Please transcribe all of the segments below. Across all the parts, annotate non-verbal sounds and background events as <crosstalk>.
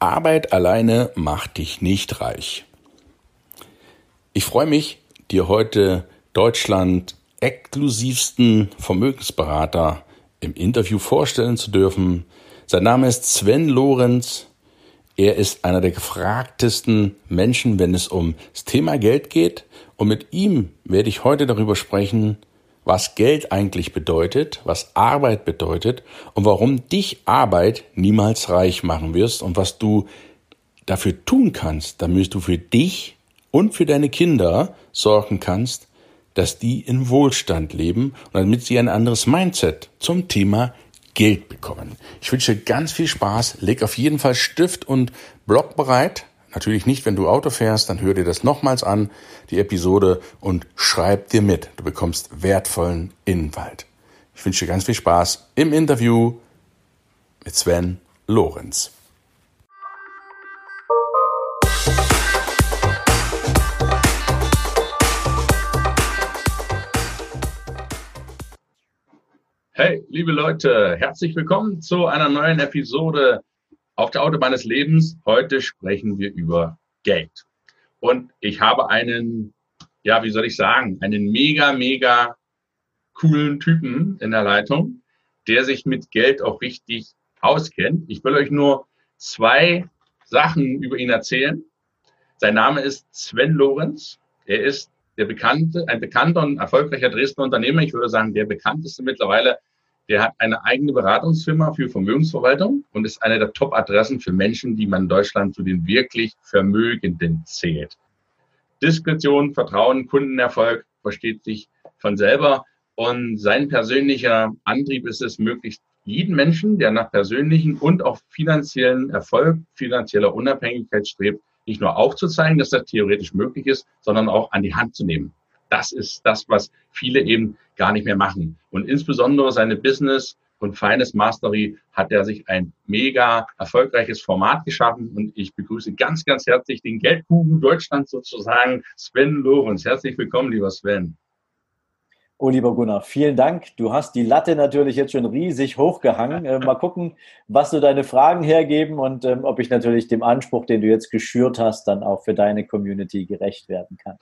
Arbeit alleine macht dich nicht reich. Ich freue mich, dir heute Deutschland exklusivsten Vermögensberater im Interview vorstellen zu dürfen. Sein Name ist Sven Lorenz. Er ist einer der gefragtesten Menschen, wenn es um das Thema Geld geht. Und mit ihm werde ich heute darüber sprechen, was Geld eigentlich bedeutet, was Arbeit bedeutet und warum dich Arbeit niemals reich machen wirst und was du dafür tun kannst, damit du für dich und für deine Kinder sorgen kannst, dass die in Wohlstand leben und damit sie ein anderes Mindset zum Thema Geld bekommen. Ich wünsche ganz viel Spaß. Leg auf jeden Fall Stift und Block bereit. Natürlich nicht, wenn du Auto fährst, dann hör dir das nochmals an, die Episode, und schreib dir mit. Du bekommst wertvollen Inhalt. Ich wünsche dir ganz viel Spaß im Interview mit Sven Lorenz. Hey, liebe Leute, herzlich willkommen zu einer neuen Episode auf der Autobahn des Lebens. Heute sprechen wir über Geld. Und ich habe einen, ja, wie soll ich sagen, einen mega, mega coolen Typen in der Leitung, der sich mit Geld auch richtig auskennt. Ich will euch nur zwei Sachen über ihn erzählen. Sein Name ist Sven Lorenz. Er ist der bekannte, ein bekannter und erfolgreicher Dresdner Unternehmer. Ich würde sagen, der bekannteste mittlerweile der hat eine eigene Beratungsfirma für Vermögensverwaltung und ist eine der Top-Adressen für Menschen, die man in Deutschland zu den wirklich Vermögenden zählt. Diskretion, Vertrauen, Kundenerfolg versteht sich von selber. Und sein persönlicher Antrieb ist es, möglichst jeden Menschen, der nach persönlichen und auch finanziellen Erfolg, finanzieller Unabhängigkeit strebt, nicht nur aufzuzeigen, dass das theoretisch möglich ist, sondern auch an die Hand zu nehmen. Das ist das, was viele eben gar nicht mehr machen. Und insbesondere seine Business und Feines Mastery hat er sich ein mega erfolgreiches Format geschaffen und ich begrüße ganz, ganz herzlich den Geldkuchen Deutschland sozusagen, Sven Lorenz. Herzlich willkommen, lieber Sven. Oh, lieber Gunnar, vielen Dank. Du hast die Latte natürlich jetzt schon riesig hochgehangen. Äh, mal gucken, was so deine Fragen hergeben und ähm, ob ich natürlich dem Anspruch, den du jetzt geschürt hast, dann auch für deine Community gerecht werden kann.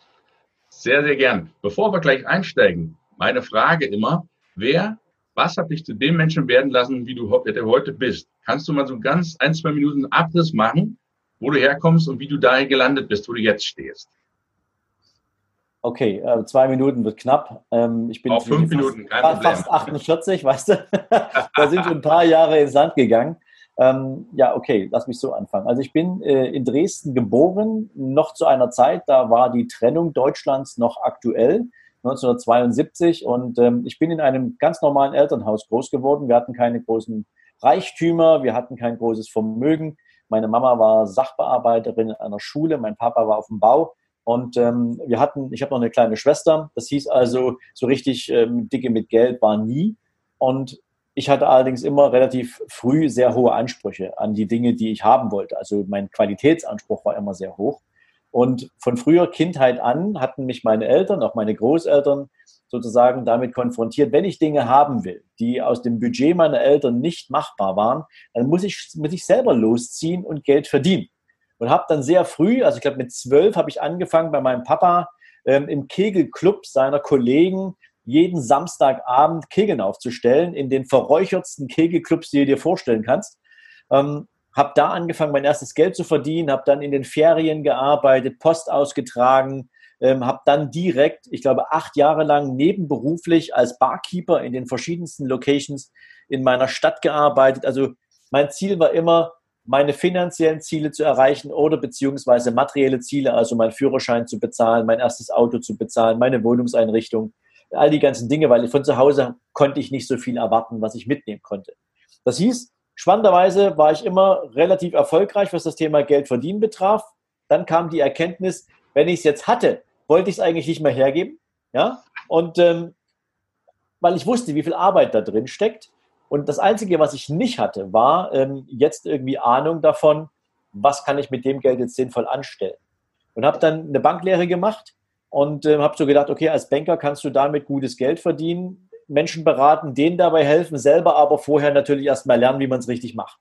Sehr, sehr gern. Bevor wir gleich einsteigen, meine Frage immer, wer, was hat dich zu dem Menschen werden lassen, wie du heute bist? Kannst du mal so ganz ein, zwei Minuten Abriss machen, wo du herkommst und wie du dahin gelandet bist, wo du jetzt stehst? Okay, äh, zwei Minuten wird knapp. Ähm, ich bin Auch fünf Minuten, kein Problem. Fast 48, weißt du? <laughs> da sind schon ein paar Jahre ins Land gegangen. Ähm, ja, okay, lass mich so anfangen. Also ich bin äh, in Dresden geboren, noch zu einer Zeit, da war die Trennung Deutschlands noch aktuell, 1972. Und ähm, ich bin in einem ganz normalen Elternhaus groß geworden. Wir hatten keine großen Reichtümer, wir hatten kein großes Vermögen. Meine Mama war Sachbearbeiterin in einer Schule, mein Papa war auf dem Bau. Und ähm, wir hatten, ich habe noch eine kleine Schwester. Das hieß also, so richtig ähm, dicke mit Geld war nie. Und ich hatte allerdings immer relativ früh sehr hohe Ansprüche an die Dinge, die ich haben wollte. Also mein Qualitätsanspruch war immer sehr hoch. Und von früher Kindheit an hatten mich meine Eltern, auch meine Großeltern sozusagen damit konfrontiert, wenn ich Dinge haben will, die aus dem Budget meiner Eltern nicht machbar waren, dann muss ich, muss ich selber losziehen und Geld verdienen. Und habe dann sehr früh, also ich glaube mit zwölf, habe ich angefangen bei meinem Papa ähm, im Kegelclub seiner Kollegen jeden Samstagabend Kegeln aufzustellen, in den verräuchertsten Kegelclubs, die du dir vorstellen kannst. Ähm, habe da angefangen, mein erstes Geld zu verdienen, habe dann in den Ferien gearbeitet, Post ausgetragen, ähm, habe dann direkt, ich glaube, acht Jahre lang nebenberuflich als Barkeeper in den verschiedensten Locations in meiner Stadt gearbeitet. Also mein Ziel war immer, meine finanziellen Ziele zu erreichen oder beziehungsweise materielle Ziele, also meinen Führerschein zu bezahlen, mein erstes Auto zu bezahlen, meine Wohnungseinrichtung all die ganzen Dinge, weil von zu Hause konnte ich nicht so viel erwarten, was ich mitnehmen konnte. Das hieß, spannenderweise war ich immer relativ erfolgreich, was das Thema Geld verdienen betraf. Dann kam die Erkenntnis, wenn ich es jetzt hatte, wollte ich es eigentlich nicht mehr hergeben. Ja? Und ähm, weil ich wusste, wie viel Arbeit da drin steckt. Und das Einzige, was ich nicht hatte, war ähm, jetzt irgendwie Ahnung davon, was kann ich mit dem Geld jetzt sinnvoll anstellen. Und habe dann eine Banklehre gemacht und äh, habe so gedacht, okay, als Banker kannst du damit gutes Geld verdienen, Menschen beraten, denen dabei helfen, selber aber vorher natürlich erstmal lernen, wie man es richtig macht.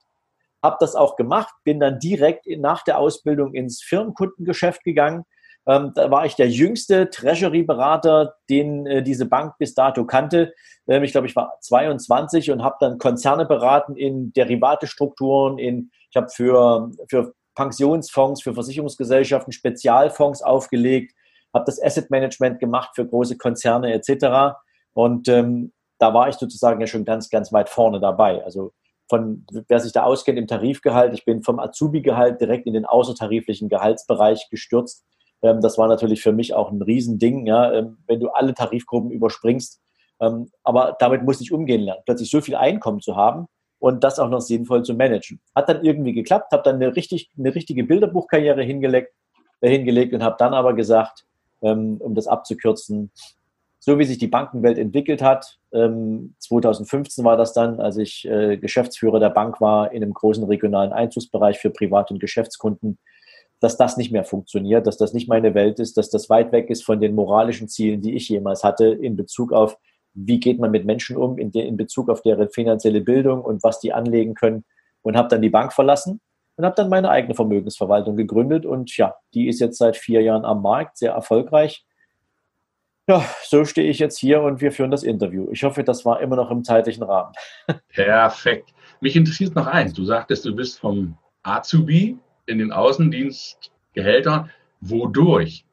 Habe das auch gemacht, bin dann direkt nach der Ausbildung ins Firmenkundengeschäft gegangen. Ähm, da war ich der jüngste Treasury-Berater, den äh, diese Bank bis dato kannte. Ähm, ich glaube, ich war 22 und habe dann Konzerne beraten in Derivatestrukturen, in, ich habe für, für Pensionsfonds, für Versicherungsgesellschaften Spezialfonds aufgelegt, habe das Asset Management gemacht für große Konzerne etc. Und ähm, da war ich sozusagen ja schon ganz, ganz weit vorne dabei. Also von, wer sich da auskennt im Tarifgehalt, ich bin vom Azubi-Gehalt direkt in den außertariflichen Gehaltsbereich gestürzt. Ähm, das war natürlich für mich auch ein Riesending, ja, ähm, wenn du alle Tarifgruppen überspringst. Ähm, aber damit musste ich umgehen lernen, plötzlich so viel Einkommen zu haben und das auch noch sinnvoll zu managen. Hat dann irgendwie geklappt, habe dann eine, richtig, eine richtige Bilderbuchkarriere hingelegt, äh, hingelegt und habe dann aber gesagt, ähm, um das abzukürzen, so wie sich die Bankenwelt entwickelt hat, ähm, 2015 war das dann, als ich äh, Geschäftsführer der Bank war in einem großen regionalen Einzugsbereich für Privat- und Geschäftskunden, dass das nicht mehr funktioniert, dass das nicht meine Welt ist, dass das weit weg ist von den moralischen Zielen, die ich jemals hatte in Bezug auf, wie geht man mit Menschen um, in, de, in Bezug auf deren finanzielle Bildung und was die anlegen können und habe dann die Bank verlassen und habe dann meine eigene Vermögensverwaltung gegründet und ja, die ist jetzt seit vier Jahren am Markt, sehr erfolgreich. Ja, so stehe ich jetzt hier und wir führen das Interview. Ich hoffe, das war immer noch im zeitlichen Rahmen. <laughs> Perfekt. Mich interessiert noch eins. Du sagtest, du bist vom Azubi in den Außendienstgehältern. Wodurch?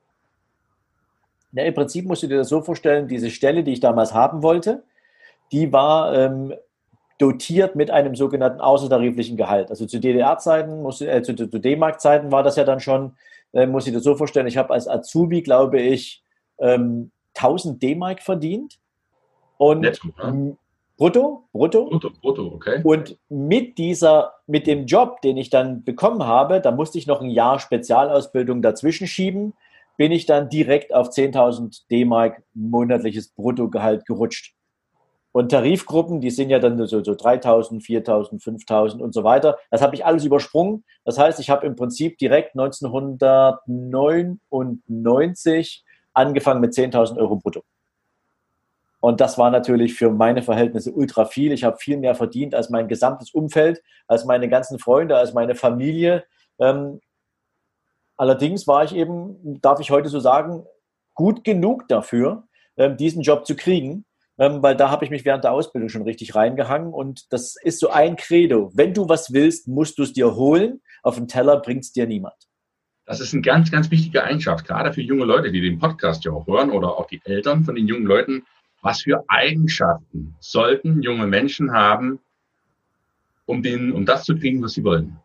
Ja, Im Prinzip musst du dir das so vorstellen, diese Stelle, die ich damals haben wollte, die war ähm, dotiert mit einem sogenannten außertariflichen Gehalt. Also zu DDR-Zeiten, äh, zu, zu D-Mark-Zeiten war das ja dann schon, äh, muss ich dir so vorstellen, ich habe als Azubi, glaube ich, ähm, 1000 D-Mark verdient. Und Netto, ne? Brutto, brutto. Brutto, brutto, okay. Und mit dieser, mit dem Job, den ich dann bekommen habe, da musste ich noch ein Jahr Spezialausbildung dazwischen schieben, bin ich dann direkt auf 10.000 D-Mark monatliches Bruttogehalt gerutscht. Und Tarifgruppen, die sind ja dann so, so 3.000, 4.000, 5.000 und so weiter. Das habe ich alles übersprungen. Das heißt, ich habe im Prinzip direkt 1999 angefangen mit 10.000 Euro brutto. Und das war natürlich für meine Verhältnisse ultra viel. Ich habe viel mehr verdient als mein gesamtes Umfeld, als meine ganzen Freunde, als meine Familie. Ähm, allerdings war ich eben, darf ich heute so sagen, gut genug dafür, ähm, diesen Job zu kriegen, weil da habe ich mich während der Ausbildung schon richtig reingehangen. Und das ist so ein Credo. Wenn du was willst, musst du es dir holen. Auf den Teller bringt es dir niemand. Das ist eine ganz, ganz wichtige Eigenschaft, gerade für junge Leute, die den Podcast ja auch hören oder auch die Eltern von den jungen Leuten was für Eigenschaften sollten junge Menschen haben, um, den, um das zu kriegen, was sie wollen?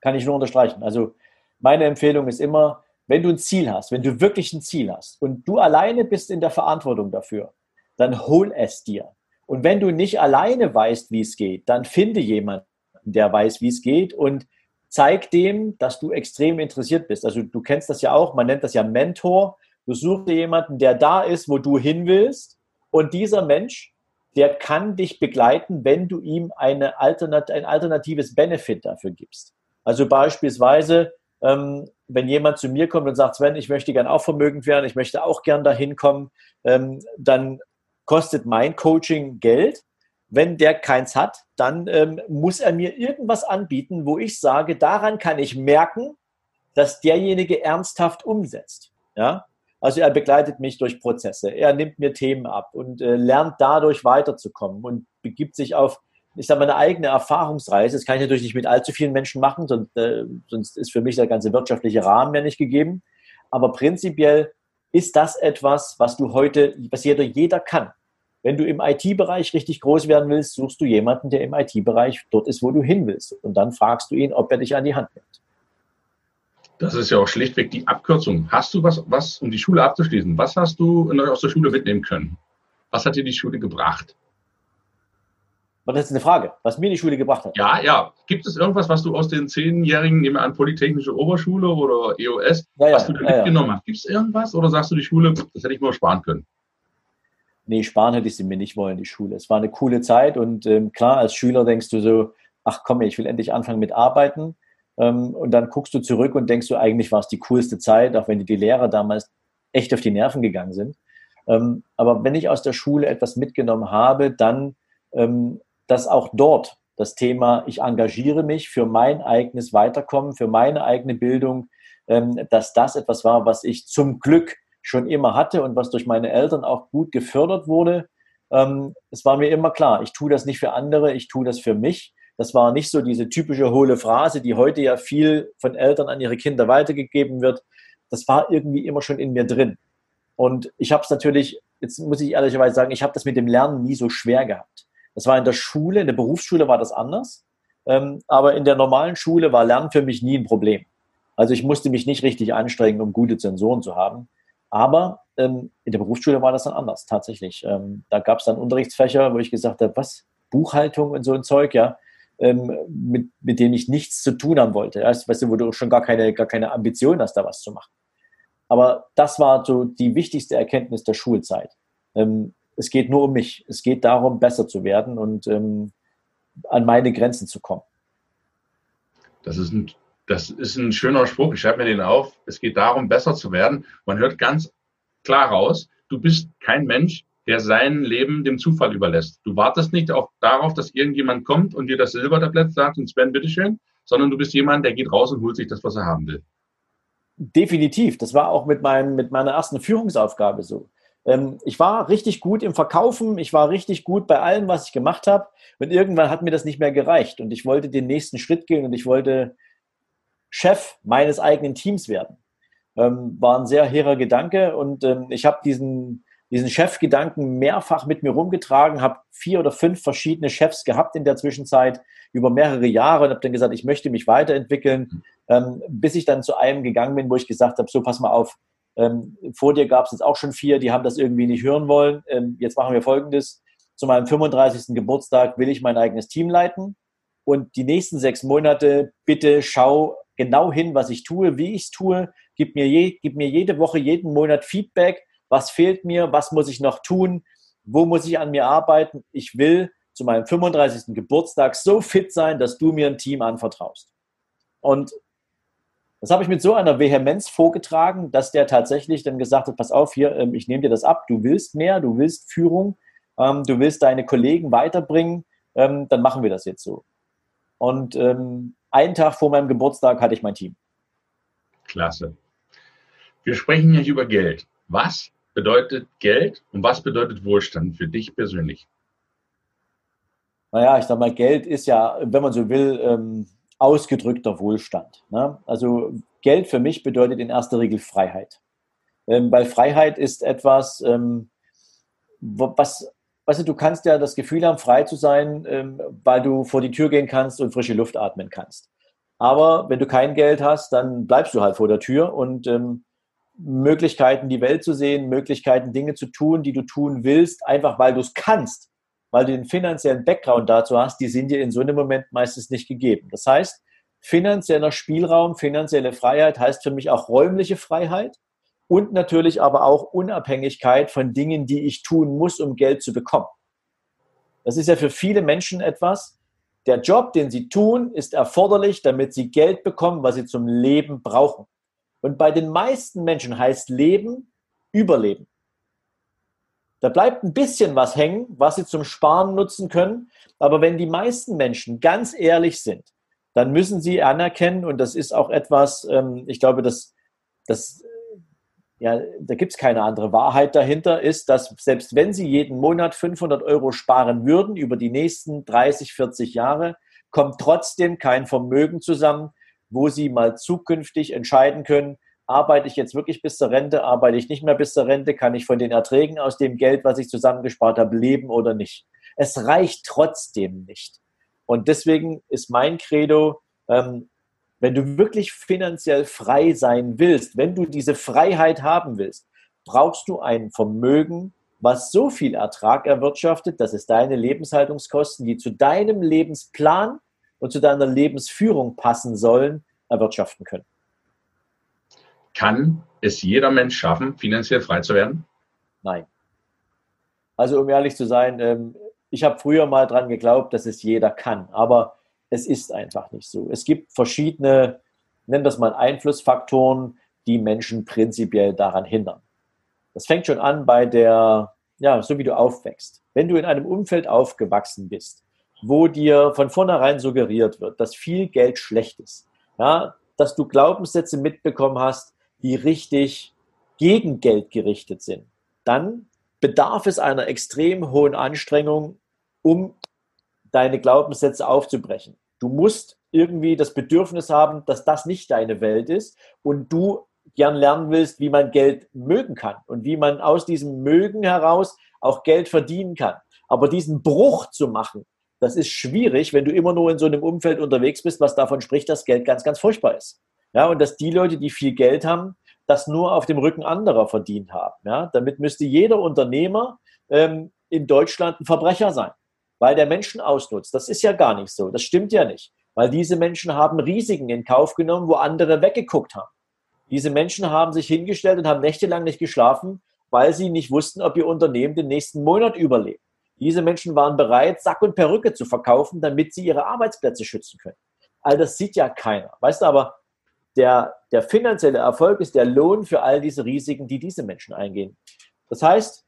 Kann ich nur unterstreichen. Also meine Empfehlung ist immer, wenn du ein Ziel hast, wenn du wirklich ein Ziel hast und du alleine bist in der Verantwortung dafür, dann hol es dir. Und wenn du nicht alleine weißt, wie es geht, dann finde jemanden, der weiß, wie es geht und zeig dem, dass du extrem interessiert bist. Also du kennst das ja auch, man nennt das ja Mentor. Du suchst dir jemanden, der da ist, wo du hin willst. Und dieser Mensch, der kann dich begleiten, wenn du ihm eine Alternat ein alternatives Benefit dafür gibst. Also beispielsweise, ähm, wenn jemand zu mir kommt und sagt, Sven, ich möchte gern auch vermögend werden, ich möchte auch gern dahin kommen, ähm, dann kostet mein Coaching Geld. Wenn der keins hat, dann ähm, muss er mir irgendwas anbieten, wo ich sage, daran kann ich merken, dass derjenige ernsthaft umsetzt. Ja? Also er begleitet mich durch Prozesse, er nimmt mir Themen ab und äh, lernt dadurch weiterzukommen und begibt sich auf, ich sage mal, eine eigene Erfahrungsreise. Das kann ich natürlich nicht mit allzu vielen Menschen machen, sonst, äh, sonst ist für mich der ganze wirtschaftliche Rahmen ja nicht gegeben. Aber prinzipiell ist das etwas, was du heute, was jeder, jeder kann. Wenn du im IT-Bereich richtig groß werden willst, suchst du jemanden, der im IT-Bereich dort ist, wo du hin willst. Und dann fragst du ihn, ob er dich an die Hand nimmt. Das ist ja auch schlichtweg die Abkürzung. Hast du was, was, um die Schule abzuschließen, was hast du aus der Schule mitnehmen können? Was hat dir die Schule gebracht? Aber das ist eine Frage, was mir die Schule gebracht hat. Ja, ja. Gibt es irgendwas, was du aus den zehnjährigen, nehmen wir an, Polytechnische Oberschule oder EOS, ja, ja, was du da ja, mitgenommen hast? Gibt es irgendwas oder sagst du die Schule, das hätte ich mir sparen können? Nee, sparen hätte ich sie mir nicht wollen, die Schule. Es war eine coole Zeit und ähm, klar, als Schüler denkst du so, ach komm, ich will endlich anfangen mit Arbeiten. Ähm, und dann guckst du zurück und denkst du, eigentlich war es die coolste Zeit, auch wenn die Lehrer damals echt auf die Nerven gegangen sind. Ähm, aber wenn ich aus der Schule etwas mitgenommen habe, dann ähm, dass auch dort das Thema, ich engagiere mich für mein eigenes Weiterkommen, für meine eigene Bildung, ähm, dass das etwas war, was ich zum Glück schon immer hatte und was durch meine Eltern auch gut gefördert wurde. Ähm, es war mir immer klar, ich tue das nicht für andere, ich tue das für mich. Das war nicht so diese typische hohle Phrase, die heute ja viel von Eltern an ihre Kinder weitergegeben wird. Das war irgendwie immer schon in mir drin. Und ich habe es natürlich, jetzt muss ich ehrlicherweise sagen, ich habe das mit dem Lernen nie so schwer gehabt. Das war in der Schule, in der Berufsschule war das anders. Ähm, aber in der normalen Schule war Lernen für mich nie ein Problem. Also ich musste mich nicht richtig anstrengen, um gute Zensoren zu haben. Aber ähm, in der Berufsschule war das dann anders, tatsächlich. Ähm, da gab es dann Unterrichtsfächer, wo ich gesagt habe, was? Buchhaltung und so ein Zeug, ja, ähm, mit, mit dem ich nichts zu tun haben wollte. Ja? Weißt du, wo du schon gar keine, gar keine Ambition hast, da was zu machen. Aber das war so die wichtigste Erkenntnis der Schulzeit. Ähm, es geht nur um mich. Es geht darum, besser zu werden und ähm, an meine Grenzen zu kommen. Das ist, ein, das ist ein schöner Spruch. Ich schreibe mir den auf. Es geht darum, besser zu werden. Man hört ganz klar raus, du bist kein Mensch, der sein Leben dem Zufall überlässt. Du wartest nicht auf, darauf, dass irgendjemand kommt und dir das Silbertablett sagt und Sven, bitteschön, sondern du bist jemand, der geht raus und holt sich das, was er haben will. Definitiv. Das war auch mit, meinem, mit meiner ersten Führungsaufgabe so. Ähm, ich war richtig gut im Verkaufen, ich war richtig gut bei allem, was ich gemacht habe. Und irgendwann hat mir das nicht mehr gereicht. Und ich wollte den nächsten Schritt gehen und ich wollte Chef meines eigenen Teams werden. Ähm, war ein sehr hehrer Gedanke und ähm, ich habe diesen, diesen Chefgedanken mehrfach mit mir rumgetragen, habe vier oder fünf verschiedene Chefs gehabt in der Zwischenzeit über mehrere Jahre und habe dann gesagt, ich möchte mich weiterentwickeln, ähm, bis ich dann zu einem gegangen bin, wo ich gesagt habe, so pass mal auf, ähm, vor dir gab es jetzt auch schon vier, die haben das irgendwie nicht hören wollen. Ähm, jetzt machen wir Folgendes. Zu meinem 35. Geburtstag will ich mein eigenes Team leiten. Und die nächsten sechs Monate bitte schau genau hin, was ich tue, wie ich es tue. Gib mir, je, gib mir jede Woche, jeden Monat Feedback. Was fehlt mir? Was muss ich noch tun? Wo muss ich an mir arbeiten? Ich will zu meinem 35. Geburtstag so fit sein, dass du mir ein Team anvertraust. Und das habe ich mit so einer Vehemenz vorgetragen, dass der tatsächlich dann gesagt hat, pass auf, hier, ähm, ich nehme dir das ab, du willst mehr, du willst Führung, ähm, du willst deine Kollegen weiterbringen, ähm, dann machen wir das jetzt so. Und einen Tag vor meinem Geburtstag hatte ich mein Team. Klasse. Wir sprechen hier über Geld. Was bedeutet Geld und was bedeutet Wohlstand für dich persönlich? Naja, ich sag mal, Geld ist ja, wenn man so will, ausgedrückter Wohlstand. Ne? Also Geld für mich bedeutet in erster Regel Freiheit. Ähm, weil Freiheit ist etwas, ähm, was, weißt du, kannst ja das Gefühl haben, frei zu sein, ähm, weil du vor die Tür gehen kannst und frische Luft atmen kannst. Aber wenn du kein Geld hast, dann bleibst du halt vor der Tür und ähm, Möglichkeiten, die Welt zu sehen, Möglichkeiten, Dinge zu tun, die du tun willst, einfach weil du es kannst, weil du den finanziellen Background dazu hast, die sind dir in so einem Moment meistens nicht gegeben. Das heißt, finanzieller Spielraum, finanzielle Freiheit heißt für mich auch räumliche Freiheit und natürlich aber auch Unabhängigkeit von Dingen, die ich tun muss, um Geld zu bekommen. Das ist ja für viele Menschen etwas. Der Job, den sie tun, ist erforderlich, damit sie Geld bekommen, was sie zum Leben brauchen. Und bei den meisten Menschen heißt Leben Überleben. Da bleibt ein bisschen was hängen, was sie zum Sparen nutzen können. Aber wenn die meisten Menschen ganz ehrlich sind, dann müssen sie anerkennen, und das ist auch etwas, ähm, ich glaube, dass, dass ja, da gibt es keine andere Wahrheit dahinter, ist, dass selbst wenn sie jeden Monat 500 Euro sparen würden über die nächsten 30, 40 Jahre, kommt trotzdem kein Vermögen zusammen, wo sie mal zukünftig entscheiden können, arbeite ich jetzt wirklich bis zur Rente, arbeite ich nicht mehr bis zur Rente, kann ich von den Erträgen aus dem Geld, was ich zusammengespart habe, leben oder nicht. Es reicht trotzdem nicht. Und deswegen ist mein Credo, ähm, wenn du wirklich finanziell frei sein willst, wenn du diese Freiheit haben willst, brauchst du ein Vermögen, was so viel Ertrag erwirtschaftet, dass es deine Lebenshaltungskosten, die zu deinem Lebensplan und zu deiner Lebensführung passen sollen, erwirtschaften können. Kann es jeder Mensch schaffen, finanziell frei zu werden? Nein. Also um ehrlich zu sein, ähm, ich habe früher mal dran geglaubt, dass es jeder kann, aber es ist einfach nicht so. Es gibt verschiedene, nennen das mal Einflussfaktoren, die Menschen prinzipiell daran hindern. Das fängt schon an bei der, ja, so wie du aufwächst. Wenn du in einem Umfeld aufgewachsen bist, wo dir von vornherein suggeriert wird, dass viel Geld schlecht ist, ja, dass du Glaubenssätze mitbekommen hast, die richtig gegen Geld gerichtet sind, dann bedarf es einer extrem hohen Anstrengung, um deine Glaubenssätze aufzubrechen. Du musst irgendwie das Bedürfnis haben, dass das nicht deine Welt ist und du gern lernen willst, wie man Geld mögen kann und wie man aus diesem Mögen heraus auch Geld verdienen kann. Aber diesen Bruch zu machen, das ist schwierig, wenn du immer nur in so einem Umfeld unterwegs bist, was davon spricht, dass Geld ganz, ganz furchtbar ist. Ja, und dass die Leute, die viel Geld haben, das nur auf dem Rücken anderer verdient haben. Ja, damit müsste jeder Unternehmer ähm, in Deutschland ein Verbrecher sein, weil der Menschen ausnutzt. Das ist ja gar nicht so. Das stimmt ja nicht, weil diese Menschen haben Risiken in Kauf genommen, wo andere weggeguckt haben. Diese Menschen haben sich hingestellt und haben nächtelang nicht geschlafen, weil sie nicht wussten, ob ihr Unternehmen den nächsten Monat überlebt. Diese Menschen waren bereit, Sack und Perücke zu verkaufen, damit sie ihre Arbeitsplätze schützen können. All das sieht ja keiner. Weißt du, aber der, der finanzielle Erfolg ist der Lohn für all diese Risiken, die diese Menschen eingehen. Das heißt,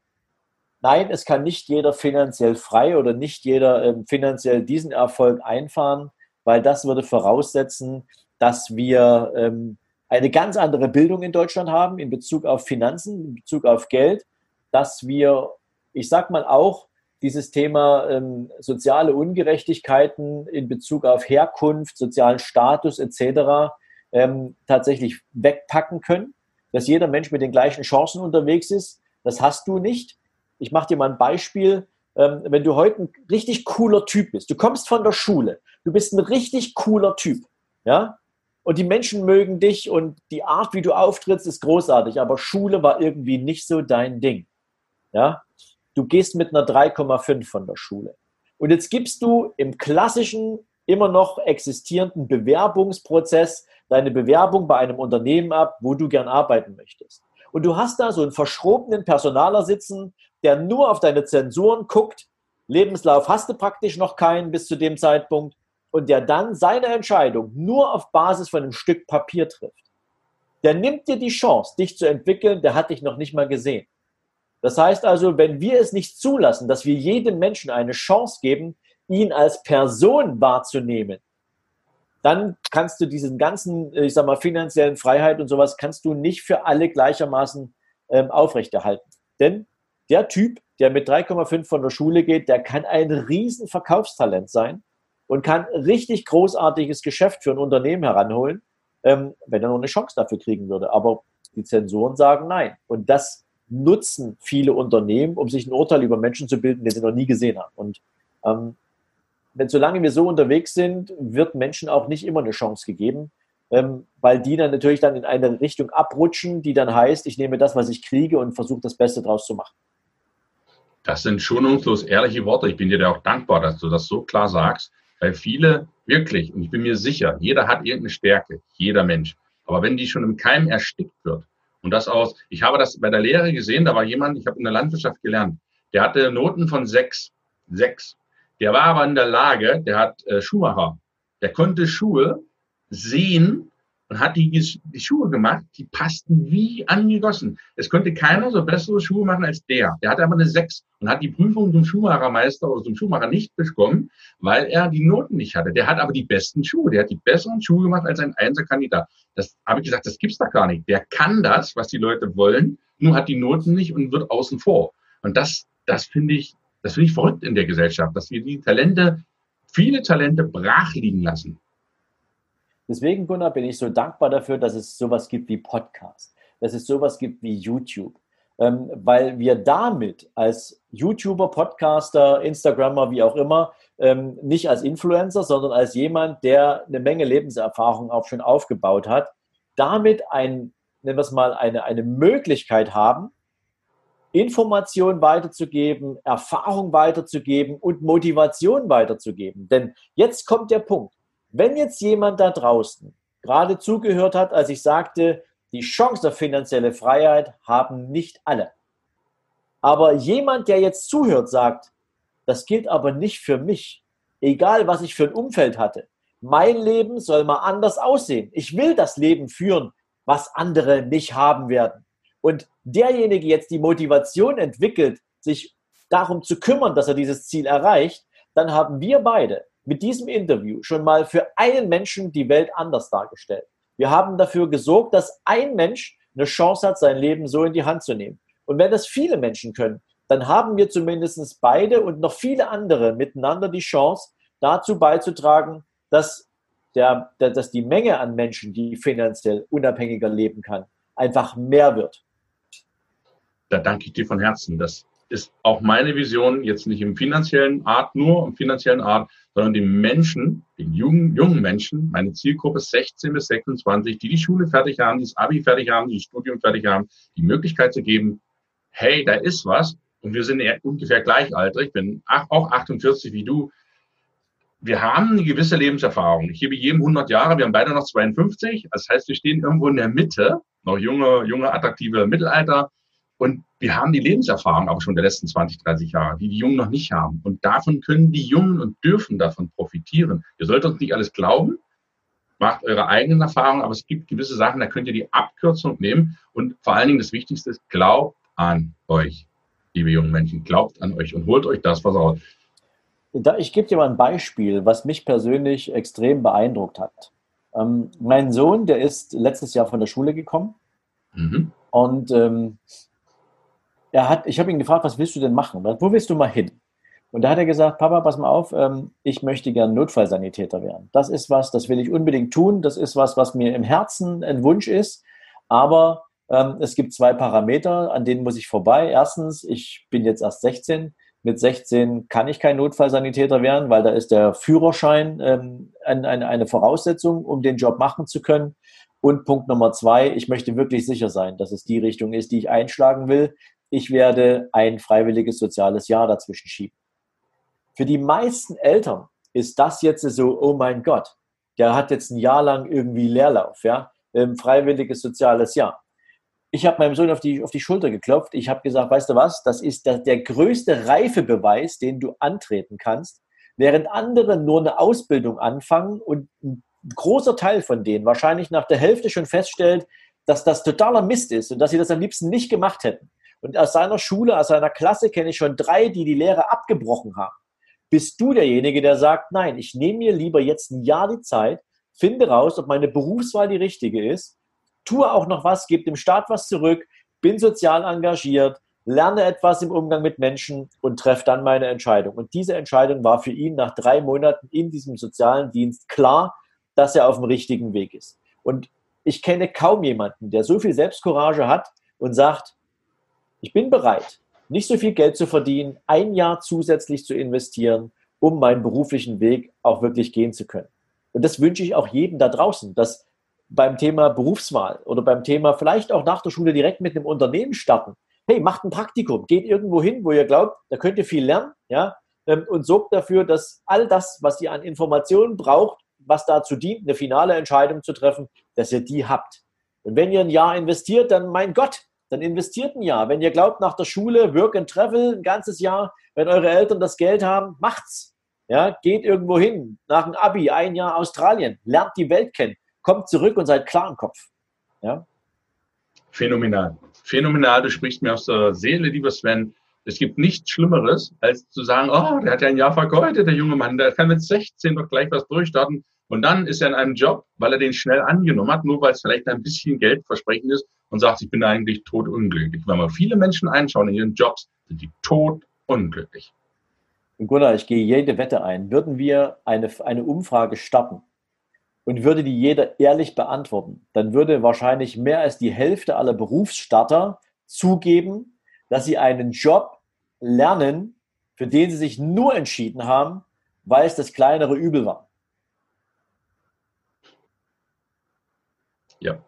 nein, es kann nicht jeder finanziell frei oder nicht jeder ähm, finanziell diesen Erfolg einfahren, weil das würde voraussetzen, dass wir ähm, eine ganz andere Bildung in Deutschland haben in Bezug auf Finanzen, in Bezug auf Geld, dass wir, ich sag mal auch, dieses Thema ähm, soziale Ungerechtigkeiten in Bezug auf Herkunft, sozialen Status etc. Ähm, tatsächlich wegpacken können, dass jeder Mensch mit den gleichen Chancen unterwegs ist. Das hast du nicht. Ich mache dir mal ein Beispiel. Ähm, wenn du heute ein richtig cooler Typ bist, du kommst von der Schule, du bist ein richtig cooler Typ, ja, und die Menschen mögen dich und die Art, wie du auftrittst, ist großartig, aber Schule war irgendwie nicht so dein Ding. Ja? Du gehst mit einer 3,5 von der Schule. Und jetzt gibst du im klassischen, immer noch existierenden Bewerbungsprozess deine Bewerbung bei einem Unternehmen ab, wo du gern arbeiten möchtest. Und du hast da so einen verschrobenen Personaler sitzen, der nur auf deine Zensuren guckt. Lebenslauf hast du praktisch noch keinen bis zu dem Zeitpunkt und der dann seine Entscheidung nur auf Basis von einem Stück Papier trifft, der nimmt dir die Chance, dich zu entwickeln, der hat dich noch nicht mal gesehen. Das heißt also, wenn wir es nicht zulassen, dass wir jedem Menschen eine Chance geben, ihn als Person wahrzunehmen, dann kannst du diesen ganzen, ich sag mal, finanziellen Freiheit und sowas kannst du nicht für alle gleichermaßen ähm, aufrechterhalten. Denn der Typ, der mit 3,5 von der Schule geht, der kann ein riesen Verkaufstalent sein und kann richtig großartiges Geschäft für ein Unternehmen heranholen, ähm, wenn er noch eine Chance dafür kriegen würde. Aber die Zensoren sagen nein. Und das nutzen viele Unternehmen, um sich ein Urteil über Menschen zu bilden, die sie noch nie gesehen haben. Und ähm, wenn, solange wir so unterwegs sind, wird Menschen auch nicht immer eine Chance gegeben, ähm, weil die dann natürlich dann in eine Richtung abrutschen, die dann heißt, ich nehme das, was ich kriege und versuche das Beste draus zu machen. Das sind schonungslos ehrliche Worte. Ich bin dir da auch dankbar, dass du das so klar sagst. Weil viele wirklich, und ich bin mir sicher, jeder hat irgendeine Stärke, jeder Mensch. Aber wenn die schon im Keim erstickt wird und das aus, ich habe das bei der Lehre gesehen, da war jemand, ich habe in der Landwirtschaft gelernt, der hatte Noten von sechs, sechs. Der war aber in der Lage, der hat äh, Schuhmacher, der konnte Schuhe sehen und hat die, die Schuhe gemacht, die passten wie angegossen. Es konnte keiner so bessere Schuhe machen als der. Der hatte aber eine 6 und hat die Prüfung zum Schuhmachermeister oder zum Schuhmacher nicht bekommen, weil er die Noten nicht hatte. Der hat aber die besten Schuhe. Der hat die besseren Schuhe gemacht als ein Einserkandidat. Das habe ich gesagt, das gibt's doch gar nicht. Der kann das, was die Leute wollen, nur hat die Noten nicht und wird außen vor. Und das, das finde ich, das finde ich verrückt in der Gesellschaft, dass wir die Talente, viele Talente brach liegen lassen. Deswegen, Gunnar, bin ich so dankbar dafür, dass es sowas gibt wie Podcast, dass es sowas gibt wie YouTube. Ähm, weil wir damit als YouTuber, Podcaster, Instagrammer, wie auch immer, ähm, nicht als Influencer, sondern als jemand, der eine Menge Lebenserfahrung auch schon aufgebaut hat, damit ein, nennen wir es mal, eine, eine Möglichkeit haben, Information weiterzugeben, Erfahrung weiterzugeben und Motivation weiterzugeben. Denn jetzt kommt der Punkt. Wenn jetzt jemand da draußen gerade zugehört hat, als ich sagte, die Chance auf finanzielle Freiheit haben nicht alle. Aber jemand, der jetzt zuhört, sagt, das gilt aber nicht für mich, egal was ich für ein Umfeld hatte. Mein Leben soll mal anders aussehen. Ich will das Leben führen, was andere nicht haben werden. Und derjenige jetzt die Motivation entwickelt, sich darum zu kümmern, dass er dieses Ziel erreicht, dann haben wir beide mit diesem Interview schon mal für einen Menschen die Welt anders dargestellt. Wir haben dafür gesorgt, dass ein Mensch eine Chance hat, sein Leben so in die Hand zu nehmen. Und wenn das viele Menschen können, dann haben wir zumindest beide und noch viele andere miteinander die Chance, dazu beizutragen, dass, der, dass die Menge an Menschen, die finanziell unabhängiger leben kann, einfach mehr wird. Da danke ich dir von Herzen. Das ist auch meine Vision, jetzt nicht im finanziellen Art, nur im finanziellen Art, sondern den Menschen, den jungen, jungen Menschen, meine Zielgruppe 16 bis 26, die die Schule fertig haben, die das Abi fertig haben, die das Studium fertig haben, die Möglichkeit zu geben, hey, da ist was und wir sind ungefähr gleich alt. Ich bin auch 48 wie du. Wir haben eine gewisse Lebenserfahrung. Ich gebe jedem 100 Jahre, wir haben beide noch 52. Das heißt, wir stehen irgendwo in der Mitte, noch junge, junge, attraktive Mittelalter und wir haben die Lebenserfahrung aber schon der letzten 20, 30 Jahre, die die Jungen noch nicht haben. Und davon können die Jungen und dürfen davon profitieren. Ihr sollt uns nicht alles glauben, macht eure eigenen Erfahrungen, aber es gibt gewisse Sachen, da könnt ihr die Abkürzung nehmen. Und vor allen Dingen das Wichtigste ist, glaubt an euch, liebe jungen Menschen. Glaubt an euch und holt euch das, was raus. Ich gebe dir mal ein Beispiel, was mich persönlich extrem beeindruckt hat. Ähm, mein Sohn, der ist letztes Jahr von der Schule gekommen. Mhm. Und ähm, er hat, ich habe ihn gefragt, was willst du denn machen? Wo willst du mal hin? Und da hat er gesagt, Papa, pass mal auf, ähm, ich möchte gern Notfallsanitäter werden. Das ist was, das will ich unbedingt tun. Das ist was, was mir im Herzen ein Wunsch ist. Aber ähm, es gibt zwei Parameter, an denen muss ich vorbei. Erstens, ich bin jetzt erst 16. Mit 16 kann ich kein Notfallsanitäter werden, weil da ist der Führerschein ähm, eine, eine Voraussetzung, um den Job machen zu können. Und Punkt Nummer zwei, ich möchte wirklich sicher sein, dass es die Richtung ist, die ich einschlagen will ich werde ein freiwilliges soziales Jahr dazwischen schieben. Für die meisten Eltern ist das jetzt so, oh mein Gott, der hat jetzt ein Jahr lang irgendwie Leerlauf, ja, ein freiwilliges soziales Jahr. Ich habe meinem Sohn auf die, auf die Schulter geklopft. Ich habe gesagt, weißt du was, das ist der, der größte Reifebeweis, den du antreten kannst, während andere nur eine Ausbildung anfangen und ein großer Teil von denen wahrscheinlich nach der Hälfte schon feststellt, dass das totaler Mist ist und dass sie das am liebsten nicht gemacht hätten. Und aus seiner Schule, aus seiner Klasse kenne ich schon drei, die die Lehre abgebrochen haben. Bist du derjenige, der sagt, nein, ich nehme mir lieber jetzt ein Jahr die Zeit, finde raus, ob meine Berufswahl die richtige ist, tue auch noch was, gebe dem Staat was zurück, bin sozial engagiert, lerne etwas im Umgang mit Menschen und treffe dann meine Entscheidung. Und diese Entscheidung war für ihn nach drei Monaten in diesem sozialen Dienst klar, dass er auf dem richtigen Weg ist. Und ich kenne kaum jemanden, der so viel Selbstcourage hat und sagt, ich bin bereit, nicht so viel Geld zu verdienen, ein Jahr zusätzlich zu investieren, um meinen beruflichen Weg auch wirklich gehen zu können. Und das wünsche ich auch jedem da draußen, dass beim Thema Berufswahl oder beim Thema vielleicht auch nach der Schule direkt mit einem Unternehmen starten. Hey, macht ein Praktikum, geht irgendwo hin, wo ihr glaubt, da könnt ihr viel lernen, ja, ähm, und sorgt dafür, dass all das, was ihr an Informationen braucht, was dazu dient, eine finale Entscheidung zu treffen, dass ihr die habt. Und wenn ihr ein Jahr investiert, dann mein Gott, dann investiert ein Jahr. Wenn ihr glaubt, nach der Schule, Work and Travel, ein ganzes Jahr, wenn eure Eltern das Geld haben, macht's. Ja, geht irgendwo hin, nach dem Abi, ein Jahr Australien, lernt die Welt kennen, kommt zurück und seid klar im Kopf. Ja? Phänomenal. Phänomenal, du sprichst mir aus der Seele, lieber Sven. Es gibt nichts Schlimmeres, als zu sagen, oh, der hat ja ein Jahr vergeudet, der junge Mann, der kann mit 16 doch gleich was durchstarten. Und dann ist er in einem Job, weil er den schnell angenommen hat, nur weil es vielleicht ein bisschen Geldversprechen ist und sagt, ich bin eigentlich totunglücklich. Wenn wir viele Menschen einschauen in ihren Jobs, sind die totunglücklich. Gunnar, ich gehe jede Wette ein. Würden wir eine, eine Umfrage starten und würde die jeder ehrlich beantworten, dann würde wahrscheinlich mehr als die Hälfte aller Berufsstarter zugeben, dass sie einen Job lernen, für den sie sich nur entschieden haben, weil es das kleinere Übel war. Ja.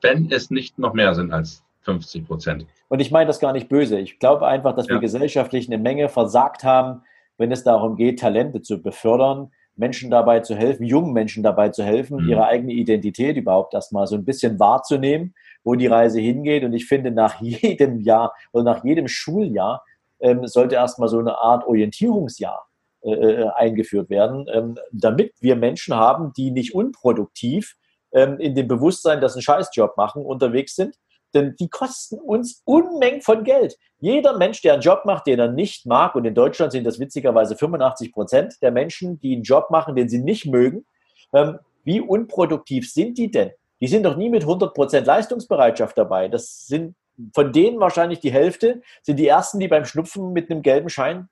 Wenn es nicht noch mehr sind als 50 Prozent. Und ich meine das gar nicht böse. Ich glaube einfach, dass ja. wir gesellschaftlich eine Menge versagt haben, wenn es darum geht, Talente zu befördern, Menschen dabei zu helfen, jungen Menschen dabei zu helfen, mhm. ihre eigene Identität überhaupt erstmal so ein bisschen wahrzunehmen, wo die Reise hingeht. Und ich finde, nach <laughs> jedem Jahr oder nach jedem Schuljahr ähm, sollte erstmal so eine Art Orientierungsjahr äh, äh, eingeführt werden, ähm, damit wir Menschen haben, die nicht unproduktiv ähm, in dem Bewusstsein, dass sie einen Scheißjob machen, unterwegs sind. Denn die kosten uns Unmengen von Geld. Jeder Mensch, der einen Job macht, den er nicht mag, und in Deutschland sind das witzigerweise 85 Prozent der Menschen, die einen Job machen, den sie nicht mögen, ähm, wie unproduktiv sind die denn? Die sind doch nie mit 100 Prozent Leistungsbereitschaft dabei. Das sind von denen wahrscheinlich die Hälfte, sind die ersten, die beim Schnupfen mit einem gelben Schein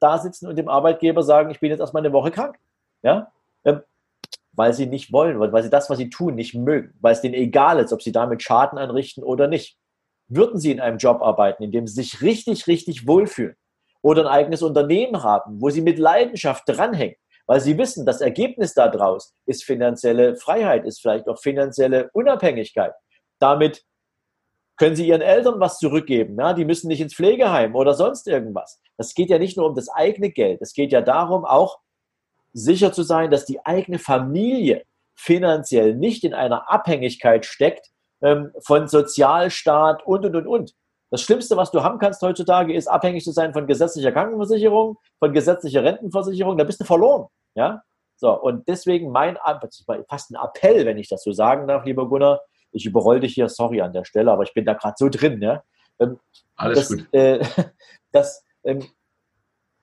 da sitzen und dem Arbeitgeber sagen, ich bin jetzt erstmal eine Woche krank. Ja? Weil sie nicht wollen, weil sie das, was sie tun, nicht mögen, weil es denen egal ist, ob sie damit Schaden anrichten oder nicht. Würden sie in einem Job arbeiten, in dem sie sich richtig, richtig wohlfühlen oder ein eigenes Unternehmen haben, wo sie mit Leidenschaft dranhängen, weil sie wissen, das Ergebnis daraus ist finanzielle Freiheit, ist vielleicht auch finanzielle Unabhängigkeit. Damit können sie ihren Eltern was zurückgeben. Ja? Die müssen nicht ins Pflegeheim oder sonst irgendwas. Das geht ja nicht nur um das eigene Geld. Es geht ja darum, auch sicher zu sein, dass die eigene Familie finanziell nicht in einer Abhängigkeit steckt ähm, von Sozialstaat und, und, und, und. Das Schlimmste, was du haben kannst heutzutage, ist abhängig zu sein von gesetzlicher Krankenversicherung, von gesetzlicher Rentenversicherung. Da bist du verloren. Ja? So, und deswegen mein, fast ein Appell, wenn ich das so sagen darf, lieber Gunnar, ich überroll dich hier, sorry an der Stelle, aber ich bin da gerade so drin. Ja? Ähm, Alles dass, gut. Äh, <laughs> dass ähm,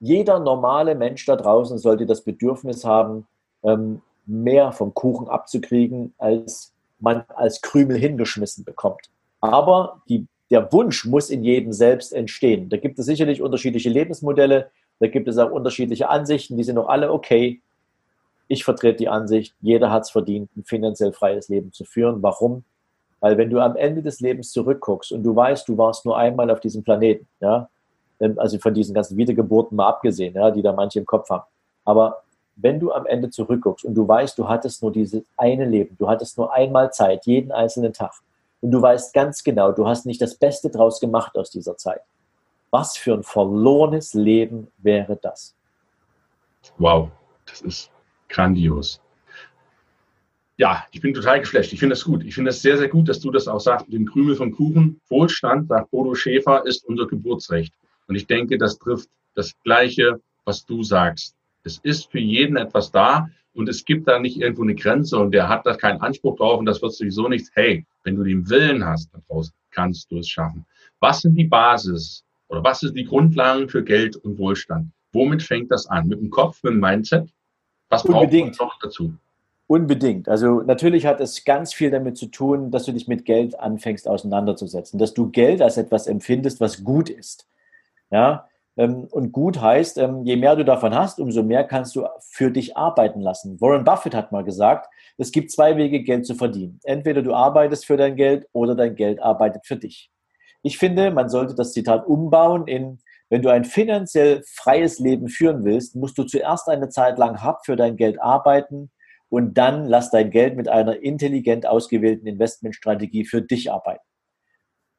jeder normale Mensch da draußen sollte das Bedürfnis haben, ähm, mehr vom Kuchen abzukriegen, als man als Krümel hingeschmissen bekommt. Aber die, der Wunsch muss in jedem selbst entstehen. Da gibt es sicherlich unterschiedliche Lebensmodelle, da gibt es auch unterschiedliche Ansichten, die sind auch alle okay. Ich vertrete die Ansicht, jeder hat es verdient, ein finanziell freies Leben zu führen. Warum? Weil wenn du am Ende des Lebens zurückguckst und du weißt, du warst nur einmal auf diesem Planeten, ja, also von diesen ganzen Wiedergeburten mal abgesehen, ja, die da manche im Kopf haben. Aber wenn du am Ende zurückguckst und du weißt, du hattest nur dieses eine Leben, du hattest nur einmal Zeit, jeden einzelnen Tag, und du weißt ganz genau, du hast nicht das Beste draus gemacht aus dieser Zeit. Was für ein verlorenes Leben wäre das? Wow, das ist grandios ja, ich bin total geflasht. Ich finde das gut. Ich finde es sehr, sehr gut, dass du das auch sagst, den Krümel vom Kuchen. Wohlstand, sagt Bodo Schäfer, ist unser Geburtsrecht. Und ich denke, das trifft das Gleiche, was du sagst. Es ist für jeden etwas da und es gibt da nicht irgendwo eine Grenze und der hat da keinen Anspruch drauf und das wird sowieso nichts. Hey, wenn du den Willen hast daraus, kannst du es schaffen. Was sind die Basis oder was ist die Grundlagen für Geld und Wohlstand? Womit fängt das an? Mit dem Kopf, mit dem Mindset? Was Unbedingt. braucht man noch dazu? Unbedingt. Also natürlich hat es ganz viel damit zu tun, dass du dich mit Geld anfängst auseinanderzusetzen, dass du Geld als etwas empfindest, was gut ist. Ja, ähm, und gut heißt, ähm, je mehr du davon hast, umso mehr kannst du für dich arbeiten lassen. Warren Buffett hat mal gesagt, es gibt zwei Wege, Geld zu verdienen. Entweder du arbeitest für dein Geld oder dein Geld arbeitet für dich. Ich finde, man sollte das Zitat umbauen in, wenn du ein finanziell freies Leben führen willst, musst du zuerst eine Zeit lang hart für dein Geld arbeiten und dann lass dein Geld mit einer intelligent ausgewählten Investmentstrategie für dich arbeiten.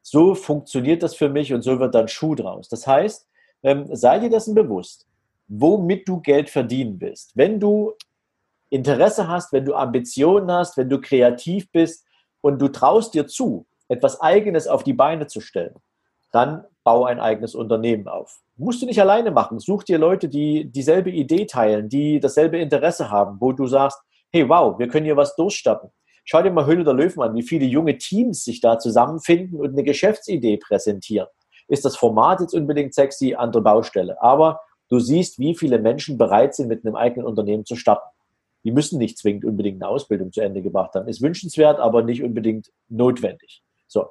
So funktioniert das für mich und so wird dann Schuh draus. Das heißt, ähm, sei dir dessen bewusst, womit du Geld verdienen willst. Wenn du Interesse hast, wenn du Ambitionen hast, wenn du kreativ bist und du traust dir zu, etwas Eigenes auf die Beine zu stellen, dann bau ein eigenes Unternehmen auf. Musst du nicht alleine machen. Such dir Leute, die dieselbe Idee teilen, die dasselbe Interesse haben, wo du sagst, hey, wow, wir können hier was durchstarten. Schau dir mal Höhle der Löwen an, wie viele junge Teams sich da zusammenfinden und eine Geschäftsidee präsentieren. Ist das Format jetzt unbedingt sexy? Andere Baustelle. Aber du siehst, wie viele Menschen bereit sind, mit einem eigenen Unternehmen zu starten. Die müssen nicht zwingend unbedingt eine Ausbildung zu Ende gebracht haben. Ist wünschenswert, aber nicht unbedingt notwendig. So.